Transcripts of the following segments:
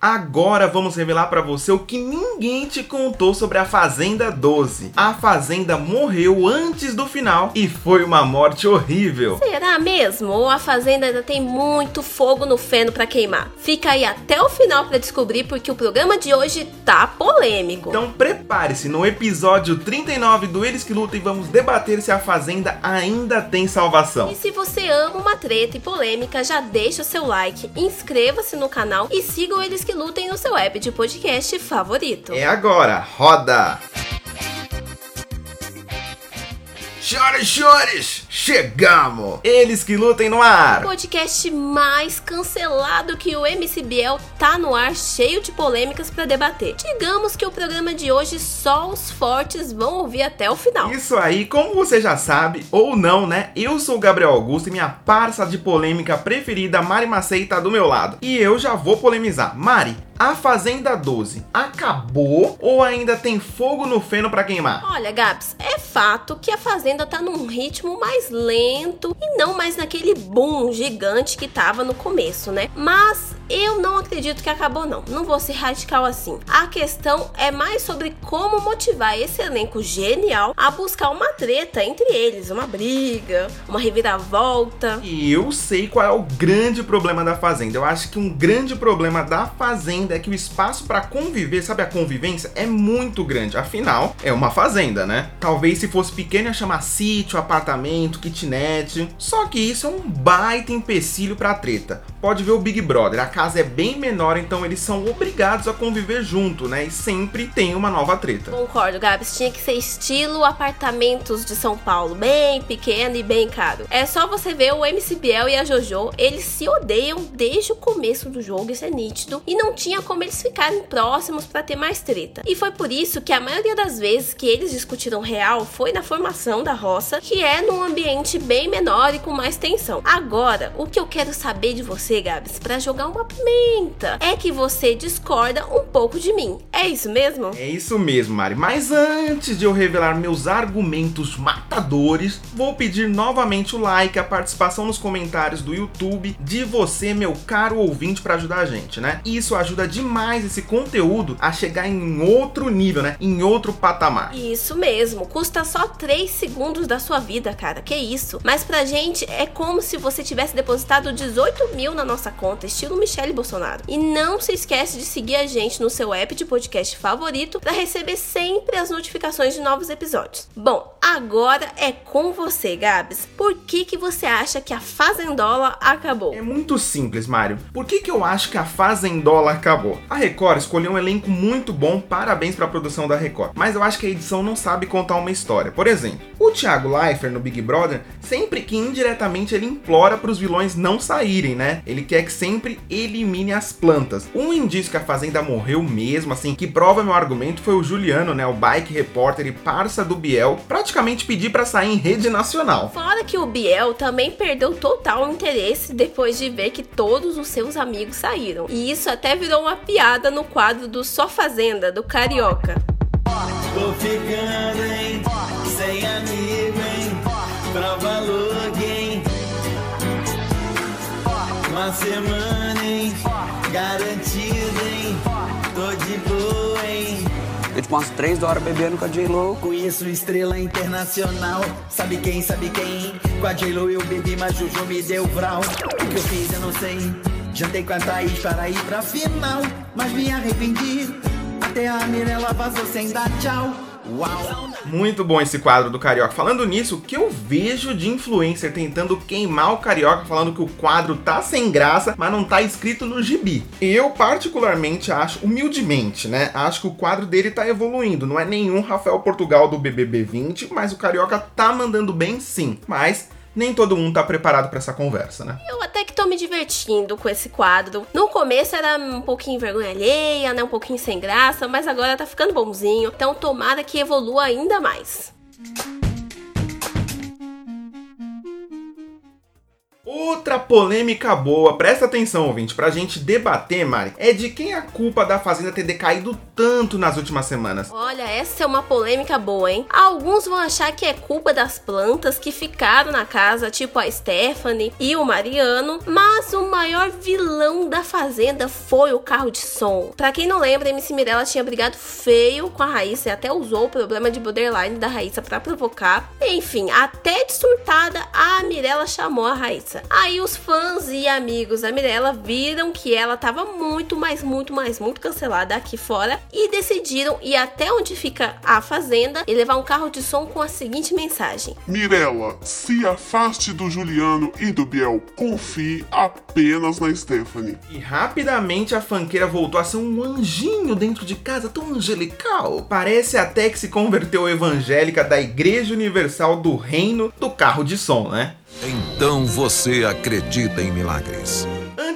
Agora vamos revelar para você o que ninguém te contou sobre a Fazenda 12. A Fazenda morreu antes do final e foi uma morte horrível. Será mesmo? Ou a Fazenda ainda tem muito fogo no feno para queimar? Fica aí até o final para descobrir porque o programa de hoje tá polêmico. Então prepare-se, no episódio 39 do Eles que Lutam vamos debater se a Fazenda ainda tem salvação. E se você ama uma treta e polêmica, já deixa o seu like, inscreva-se no canal e siga o Eles que lutem no seu app de podcast favorito. É agora, roda! Senhoras e senhores, chegamos! Eles que lutem no ar! O podcast mais cancelado que o MCBL tá no ar, cheio de polêmicas para debater. Digamos que o programa de hoje só os fortes vão ouvir até o final. Isso aí, como você já sabe, ou não, né? Eu sou o Gabriel Augusto e minha parça de polêmica preferida, Mari Macei, tá do meu lado. E eu já vou polemizar. Mari, a Fazenda 12 acabou ou ainda tem fogo no feno para queimar? Olha, Gabs, é fato que a Fazenda tá num ritmo mais lento e não mais naquele boom gigante que tava no começo, né? Mas eu não acredito que acabou, não. Não vou ser radical assim. A questão é mais sobre como motivar esse elenco genial a buscar uma treta entre eles, uma briga, uma reviravolta. E eu sei qual é o grande problema da Fazenda. Eu acho que um grande problema da Fazenda é que o espaço para conviver, sabe a convivência, é muito grande. Afinal, é uma fazenda, né? Talvez se fosse pequeno ia chamar sítio, apartamento, kitnet. Só que isso é um baita empecilho pra treta. Pode ver o Big Brother. A casa é bem menor, então eles são obrigados a conviver junto, né? E sempre tem uma nova treta. Concordo, Gabs. Tinha que ser estilo apartamentos de São Paulo, bem pequeno e bem caro. É só você ver o MC Biel e a Jojo, eles se odeiam desde o começo do jogo, isso é nítido, e não tinha como eles ficarem próximos para ter mais treta. E foi por isso que a maioria das vezes que eles discutiram real foi na formação da roça, que é num ambiente bem menor e com mais tensão. Agora, o que eu quero saber de você, Gabs, para jogar uma pimenta. É que você discorda um pouco de mim. É isso mesmo? É isso mesmo, Mari. Mas antes de eu revelar meus argumentos matadores, vou pedir novamente o like, a participação nos comentários do YouTube de você, meu caro ouvinte, para ajudar a gente, né? Isso ajuda demais esse conteúdo a chegar em outro nível, né? Em outro patamar. Isso mesmo. Custa só 3 segundos da sua vida, cara. Que isso? Mas pra gente é como se você tivesse depositado 18 mil na nossa conta, estilo Michel Michele Bolsonaro. E não se esquece de seguir a gente no seu app de podcast favorito para receber sempre as notificações de novos episódios. Bom, agora é com você, Gabs. Por que que você acha que a Fazendola acabou? É muito simples, Mário. Por que que eu acho que a Fazendola acabou? A Record escolheu um elenco muito bom, parabéns para a produção da Record. Mas eu acho que a edição não sabe contar uma história. Por exemplo, o Thiago Leifert no Big Brother, sempre que indiretamente ele implora para os vilões não saírem, né? Ele quer que sempre elimine as plantas. Um indício que a fazenda morreu mesmo, assim, que prova meu argumento foi o Juliano, né, o bike repórter e parça do Biel, praticamente pedir para sair em rede nacional. Fora que o Biel também perdeu total interesse depois de ver que todos os seus amigos saíram. E isso até virou uma piada no quadro do Só Fazenda, do Carioca. Tô ficando, hein? Sem amigo, hein? Prova hein? Uma semana, hein? Garantido, hein? Tô de boa? Te mostro três horas bebendo com a J-Lo. Conheço estrela internacional. Sabe quem, sabe quem? Com a J-Lo eu bebi, mas Juju me deu vral. O que eu fiz eu não sei. Jantei com a Thaís para ir pra final. Mas me arrependi. Até a Mirella vazou sem dar tchau. Uau! Muito bom esse quadro do Carioca. Falando nisso, o que eu vejo de influencer tentando queimar o Carioca, falando que o quadro tá sem graça, mas não tá escrito no gibi. Eu, particularmente, acho, humildemente, né? Acho que o quadro dele tá evoluindo. Não é nenhum Rafael Portugal do BBB 20, mas o Carioca tá mandando bem sim. Mas nem todo mundo tá preparado para essa conversa, né? Eu até que tô me divertindo com esse quadro. No começo era um pouquinho vergonha alheia, né? Um pouquinho sem graça, mas agora tá ficando bonzinho. Então tomara que evolua ainda mais. Outra polêmica boa, presta atenção, ouvinte, pra gente debater, Mari, é de quem a culpa da Fazenda ter decaído tanto nas últimas semanas. Olha, essa é uma polêmica boa, hein? Alguns vão achar que é culpa das plantas que ficaram na casa, tipo a Stephanie e o Mariano, mas o maior vilão da Fazenda foi o carro de som. Pra quem não lembra, a MC Mirella tinha brigado feio com a Raíssa e até usou o problema de borderline da Raíssa para provocar. Enfim, até de surtada, a Mirella chamou a Raíssa. Aí os fãs e amigos da Mirella viram que ela estava muito, mais, muito, mais, muito cancelada aqui fora e decidiram ir até onde fica a fazenda e levar um carro de som com a seguinte mensagem: Mirella, se afaste do Juliano e do Biel, confie apenas na Stephanie. E rapidamente a fanqueira voltou a ser um anjinho dentro de casa, tão angelical. Parece até que se converteu evangélica da Igreja Universal do Reino do Carro de Som, né? Então você acredita em milagres.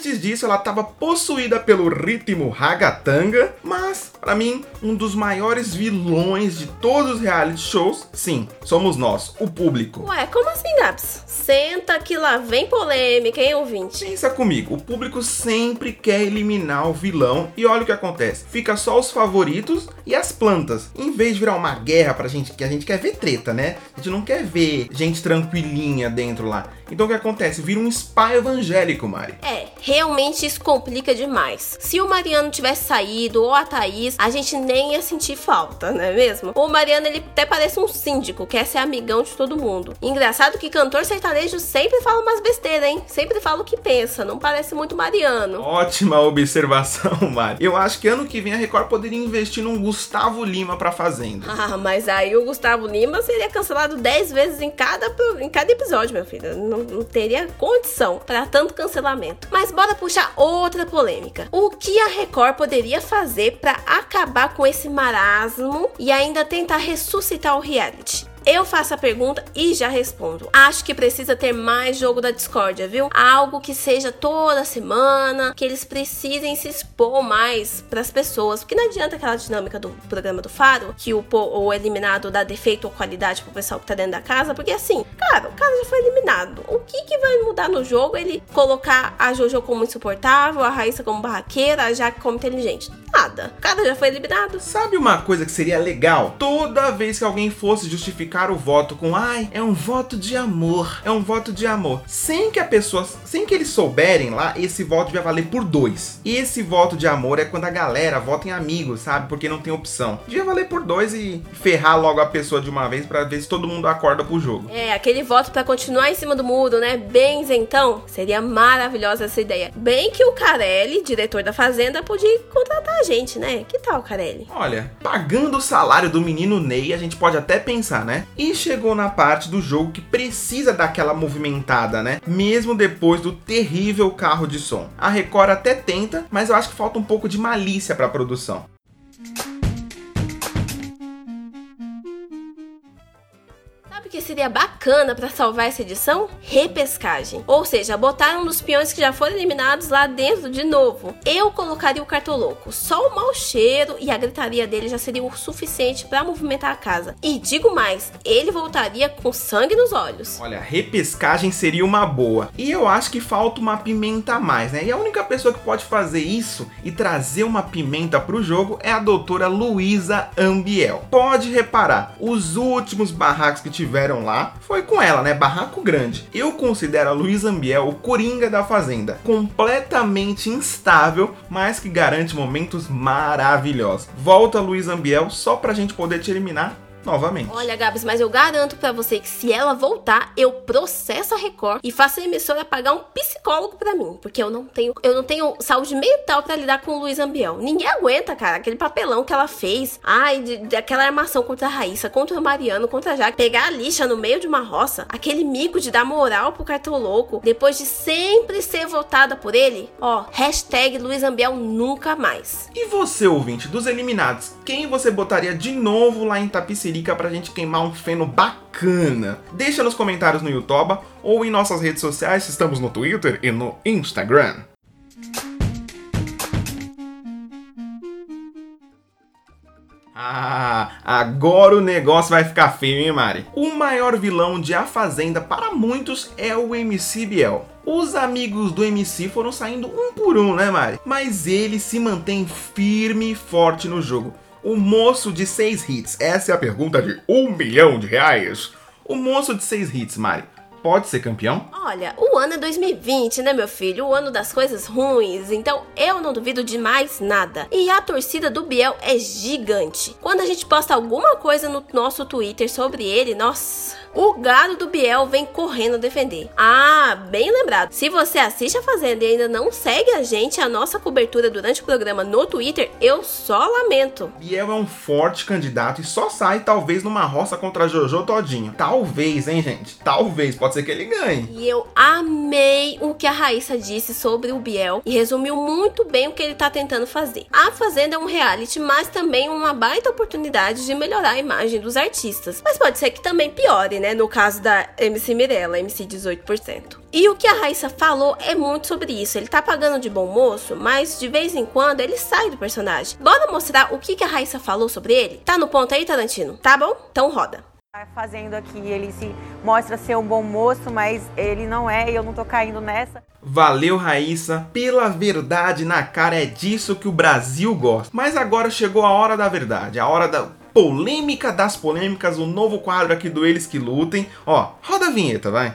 Antes disso, ela estava possuída pelo ritmo ragatanga, mas, para mim, um dos maiores vilões de todos os reality shows, sim, somos nós, o público. Ué, como assim, Gabs? Senta que lá vem polêmica, hein, ouvinte? Pensa comigo, o público sempre quer eliminar o vilão e olha o que acontece. Fica só os favoritos e as plantas. Em vez de virar uma guerra pra gente, que a gente quer ver treta, né? A gente não quer ver gente tranquilinha dentro lá. Então o que acontece? Vira um spy evangélico, Mari. É, realmente isso complica demais. Se o Mariano tivesse saído ou a Thaís, a gente nem ia sentir falta, não é mesmo? O Mariano ele até parece um síndico, quer ser amigão de todo mundo. Engraçado que cantor sertanejo sempre fala umas besteiras, hein? Sempre fala o que pensa, não parece muito Mariano. Ótima observação, Mari. Eu acho que ano que vem a Record poderia investir num Gustavo Lima pra Fazenda. Ah, mas aí o Gustavo Lima seria cancelado 10 vezes em cada, em cada episódio, meu filho. Não, não teria condição para tanto cancelamento. Mas bora puxar outra polêmica. O que a Record poderia fazer para acabar com esse marasmo e ainda tentar ressuscitar o reality? Eu faço a pergunta e já respondo. Acho que precisa ter mais jogo da discórdia, viu? Algo que seja toda semana, que eles precisem se expor mais para as pessoas, porque não adianta aquela dinâmica do programa do Faro, que o, o eliminado dá defeito ou qualidade pro pessoal que tá dentro da casa, porque assim, cara, o cara já foi eliminado. O que que vai mudar no jogo ele colocar a Jojo como insuportável, a Raíssa como barraqueira, a Jaque como inteligente? Nada. O cara já foi eliminado. Sabe uma coisa que seria legal? Toda vez que alguém fosse justificar o voto com ai, é um voto de amor, é um voto de amor, sem que a pessoa, sem que eles souberem lá, esse voto vai valer por dois. E esse voto de amor é quando a galera vota em amigos, sabe? Porque não tem opção. Devia valer por dois e ferrar logo a pessoa de uma vez para ver se todo mundo acorda pro jogo. É, aquele voto para continuar em cima do muro, né? Bem então, seria maravilhosa essa ideia. Bem que o Carelli, diretor da Fazenda, podia contratar a gente, né? Que tal, Carelli? Olha, pagando o salário do menino Ney, a gente pode até pensar, né? E chegou na parte do jogo que precisa daquela movimentada, né? Mesmo depois do terrível carro de som. A Record até tenta, mas eu acho que falta um pouco de malícia para a produção. Que seria bacana para salvar essa edição? Repescagem. Ou seja, botar um dos peões que já foram eliminados lá dentro de novo. Eu colocaria o cartoloco. Só o mau cheiro e a gritaria dele já seria o suficiente para movimentar a casa. E digo mais, ele voltaria com sangue nos olhos. Olha, repescagem seria uma boa. E eu acho que falta uma pimenta a mais, né? E a única pessoa que pode fazer isso e trazer uma pimenta pro jogo é a doutora Luísa Ambiel. Pode reparar, os últimos barracos que tiveram tiveram lá foi com ela, né? Barraco Grande. Eu considero a Luísa Ambiel o coringa da Fazenda. Completamente instável, mas que garante momentos maravilhosos. Volta Luísa Ambiel só pra gente poder te eliminar novamente. Olha, Gabs, mas eu garanto para você que se ela voltar, eu processo a Record e faço a emissora pagar um psicólogo para mim, porque eu não tenho, eu não tenho saúde mental para lidar com o Luiz Ambiel. Ninguém aguenta, cara, aquele papelão que ela fez. Ai, de, armação contra a Raíssa, contra o Mariano, contra a Jaque, pegar a lixa no meio de uma roça, aquele mico de dar moral pro cartão louco, depois de sempre ser votada por ele. Ó, hashtag Luiz Ambiel nunca mais. E você, ouvinte dos eliminados, quem você botaria de novo lá em Tapiciri? Tapicirica pra gente queimar um feno bacana. Deixa nos comentários no YouTube ou em nossas redes sociais, estamos no Twitter e no Instagram. Ah, agora o negócio vai ficar feio, hein, Mari? O maior vilão de A Fazenda para muitos é o MC Biel. Os amigos do MC foram saindo um por um, né, Mari? Mas ele se mantém firme e forte no jogo. O moço de seis hits, essa é a pergunta de um milhão de reais. O moço de seis hits, Mari, pode ser campeão? Olha, o ano é 2020, né, meu filho? O ano das coisas ruins. Então eu não duvido de mais nada. E a torcida do Biel é gigante. Quando a gente posta alguma coisa no nosso Twitter sobre ele, nossa o gado do Biel vem correndo defender. Ah, bem lembrado. Se você assiste a Fazenda e ainda não segue a gente, a nossa cobertura durante o programa no Twitter, eu só lamento. Biel é um forte candidato e só sai talvez numa roça contra Jojo Todinho. Talvez, hein, gente? Talvez, pode ser que ele ganhe. E eu amei o que a Raíssa disse sobre o Biel e resumiu muito bem o que ele tá tentando fazer. A Fazenda é um reality, mas também uma baita oportunidade de melhorar a imagem dos artistas. Mas pode ser que também piore, né? No caso da MC Mirella, MC 18%. E o que a Raíssa falou é muito sobre isso. Ele tá pagando de bom moço, mas de vez em quando ele sai do personagem. Bora mostrar o que, que a Raíssa falou sobre ele? Tá no ponto aí, Tarantino? Tá bom? Então roda. Tá fazendo aqui, ele se mostra ser um bom moço, mas ele não é e eu não tô caindo nessa. Valeu, Raíssa. Pela verdade na cara é disso que o Brasil gosta. Mas agora chegou a hora da verdade, a hora da polêmica das polêmicas, o novo quadro aqui do Eles que Lutem. Ó, roda a vinheta, vai.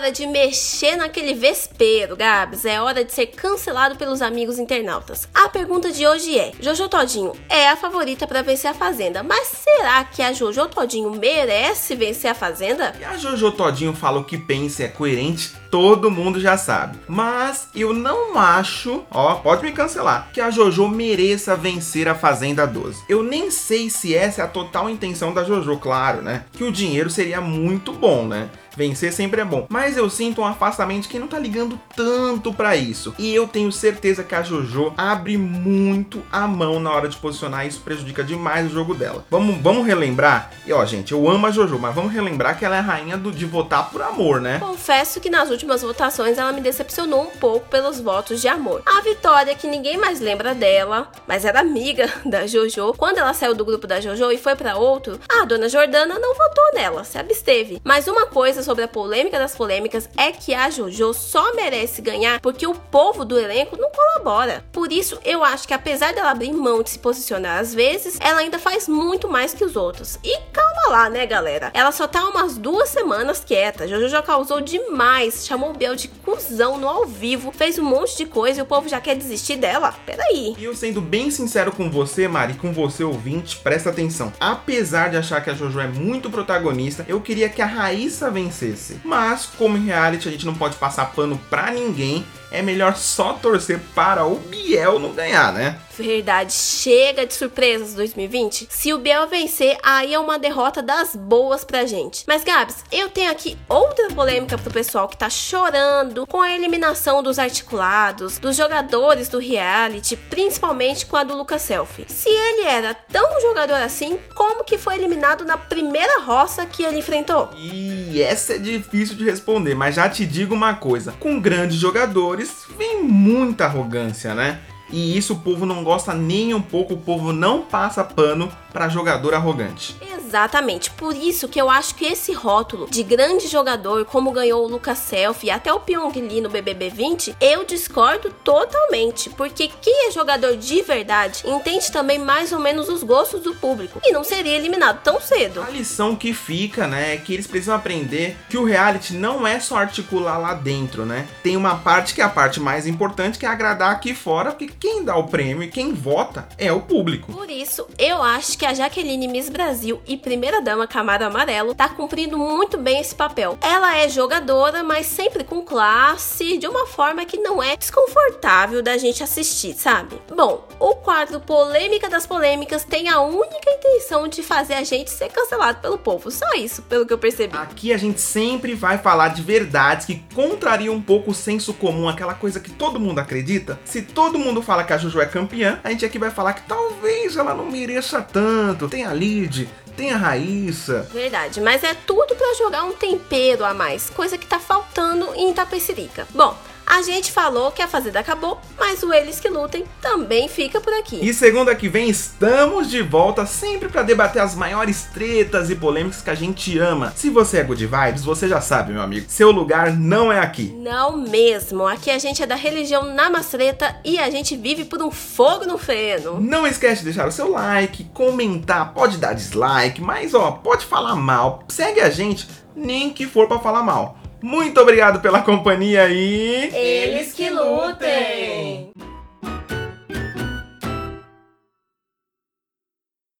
Hora de mexer naquele vespeiro, Gabs. É hora de ser cancelado pelos amigos internautas. A pergunta de hoje é: Jojo Todinho é a favorita para vencer a Fazenda, mas será que a Jojo Todinho merece vencer a Fazenda? E a Jojo Todinho fala o que pensa, é coerente, todo mundo já sabe. Mas eu não acho, ó, pode me cancelar, que a Jojo mereça vencer a Fazenda 12. Eu nem sei se essa é a total intenção da Jojo, claro, né? Que o dinheiro seria muito bom, né? Vencer sempre é bom. Mas eu sinto um afastamento de quem não tá ligando tanto para isso. E eu tenho certeza que a JoJo abre muito a mão na hora de posicionar. Isso prejudica demais o jogo dela. Vamos, vamos relembrar. E ó, gente, eu amo a JoJo, mas vamos relembrar que ela é a rainha do, de votar por amor, né? Confesso que nas últimas votações ela me decepcionou um pouco pelos votos de amor. A Vitória, que ninguém mais lembra dela, mas era amiga da JoJo, quando ela saiu do grupo da JoJo e foi para outro, a dona Jordana não votou nela, se absteve. Mas uma coisa sobre a polêmica das polêmicas é que a JoJo só merece ganhar porque o povo do elenco não colabora. Por isso, eu acho que apesar dela abrir mão de se posicionar às vezes, ela ainda faz muito mais que os outros. E calma lá, né, galera? Ela só tá umas duas semanas quieta. JoJo já causou demais, chamou o Biel de cuzão no ao vivo, fez um monte de coisa e o povo já quer desistir dela. Peraí. E eu sendo bem sincero com você, Mari, com você ouvinte, presta atenção. Apesar de achar que a JoJo é muito protagonista, eu queria que a Raíssa vencesse. Mas, como em reality a gente não pode passar pano pra ninguém, é melhor só torcer para o Biel não ganhar, né? Verdade, chega de surpresas 2020. Se o Biel vencer, aí é uma derrota das boas pra gente. Mas Gabs, eu tenho aqui outra polêmica pro pessoal que tá chorando com a eliminação dos articulados, dos jogadores do reality, principalmente com a do Lucas Selfie. Se ele era tão jogador assim, como que foi eliminado na primeira roça que ele enfrentou? E essa é difícil de responder, mas já te digo uma coisa: com grandes jogadores vem muita arrogância, né? E isso o povo não gosta nem um pouco, o povo não passa pano para jogador arrogante. Exatamente, por isso que eu acho que esse rótulo de grande jogador, como ganhou o Lucas Selfie e até o Pyong Lee no BBB 20, eu discordo totalmente, porque quem é jogador de verdade entende também mais ou menos os gostos do público e não seria eliminado tão cedo. A lição que fica, né, é que eles precisam aprender que o reality não é só articular lá dentro, né? Tem uma parte que é a parte mais importante, que é agradar aqui fora, porque quem dá o prêmio e quem vota é o público. Por isso, eu acho que a Jaqueline Miss Brasil e primeira-dama Camaro Amarelo tá cumprindo muito bem esse papel. Ela é jogadora, mas sempre com classe, de uma forma que não é desconfortável da gente assistir, sabe? Bom, o quadro Polêmica das Polêmicas tem a única intenção de fazer a gente ser cancelado pelo povo. Só isso, pelo que eu percebi. Aqui a gente sempre vai falar de verdades que contrariam um pouco o senso comum, aquela coisa que todo mundo acredita. Se todo mundo fala que a Juju é campeã, a gente aqui vai falar que talvez ela não mereça tanto. Tem a Lid, tem a Raíssa. Verdade, mas é tudo para jogar um tempero a mais, coisa que tá faltando em Itapecerica. Bom, A gente falou que a Fazenda acabou, mas o Eles que Lutem também fica por aqui. E segunda que vem estamos de volta sempre para debater as maiores tretas e polêmicas que a gente ama. Se você é good vibes, você já sabe, meu amigo, seu lugar não é aqui. Não mesmo. Aqui a gente é da religião namastreta e a gente vive por um fogo no feno. Não esquece de deixar o seu like, comentar, pode dar dislike, mas ó, pode falar mal. Segue a gente, nem que for para falar mal. Muito obrigado pela companhia e. Eles que lutem!